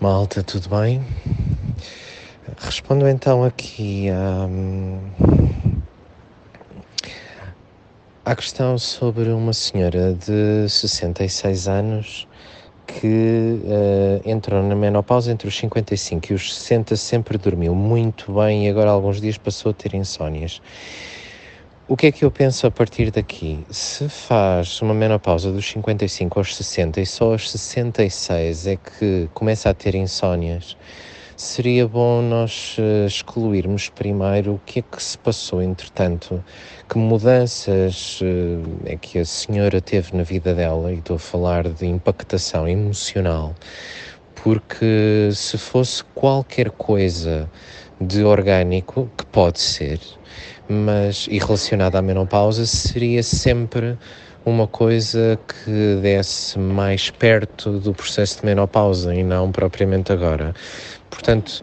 Malta, tudo bem? Respondo então aqui um, à questão sobre uma senhora de 66 anos que uh, entrou na menopausa entre os 55 e os 60, sempre dormiu muito bem e agora, alguns dias, passou a ter insónias. O que é que eu penso a partir daqui? Se faz uma menopausa dos 55 aos 60 e só aos 66 é que começa a ter insónias, seria bom nós uh, excluirmos primeiro o que é que se passou entretanto, que mudanças uh, é que a senhora teve na vida dela, e estou a falar de impactação emocional, porque se fosse qualquer coisa de orgânico, que pode ser, mas e relacionada à menopausa seria sempre uma coisa que desse mais perto do processo de menopausa e não propriamente agora. Portanto,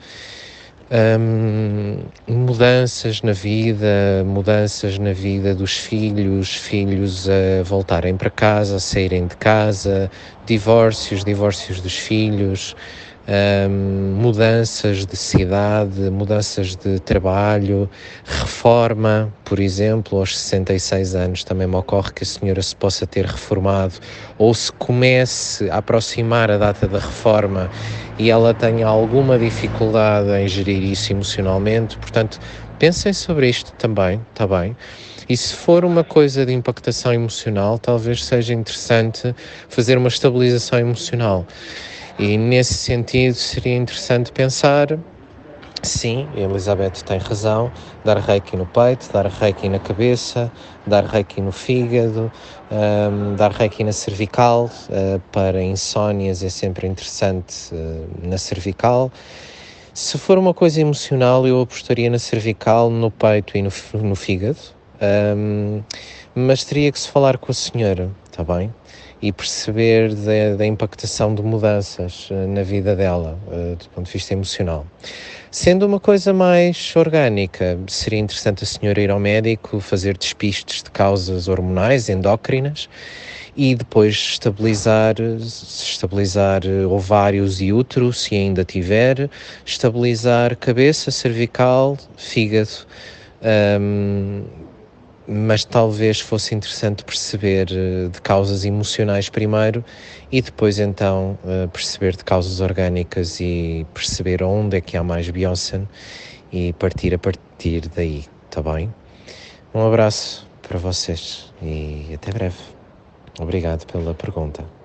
mudanças na vida, mudanças na vida dos filhos, filhos a voltarem para casa, a saírem de casa, divórcios, divórcios dos filhos mudanças de cidade, mudanças de trabalho, reforma, por exemplo, aos 66 anos também me ocorre que a senhora se possa ter reformado ou se comece a aproximar a data da reforma e ela tenha alguma dificuldade em gerir isso emocionalmente, portanto, pensem sobre isto também, está bem? E se for uma coisa de impactação emocional, talvez seja interessante fazer uma estabilização emocional. E nesse sentido seria interessante pensar, sim, Elizabeth tem razão, dar reiki no peito, dar reiki na cabeça, dar reiki no fígado, um, dar reiki na cervical, uh, para insónias é sempre interessante uh, na cervical. Se for uma coisa emocional, eu apostaria na cervical, no peito e no, no fígado, um, mas teria que se falar com a senhora, está bem? e perceber da, impactação de mudanças uh, na vida dela, uh, do ponto de vista emocional. Sendo uma coisa mais orgânica, seria interessante a senhora ir ao médico, fazer despistes de causas hormonais, endócrinas, e depois estabilizar, estabilizar ovários e útero, se ainda tiver, estabilizar cabeça, cervical, fígado. Um, mas talvez fosse interessante perceber uh, de causas emocionais primeiro e depois então uh, perceber de causas orgânicas e perceber onde é que há mais Beyoncé e partir a partir daí, tá bem? Um abraço para vocês e até breve. Obrigado pela pergunta.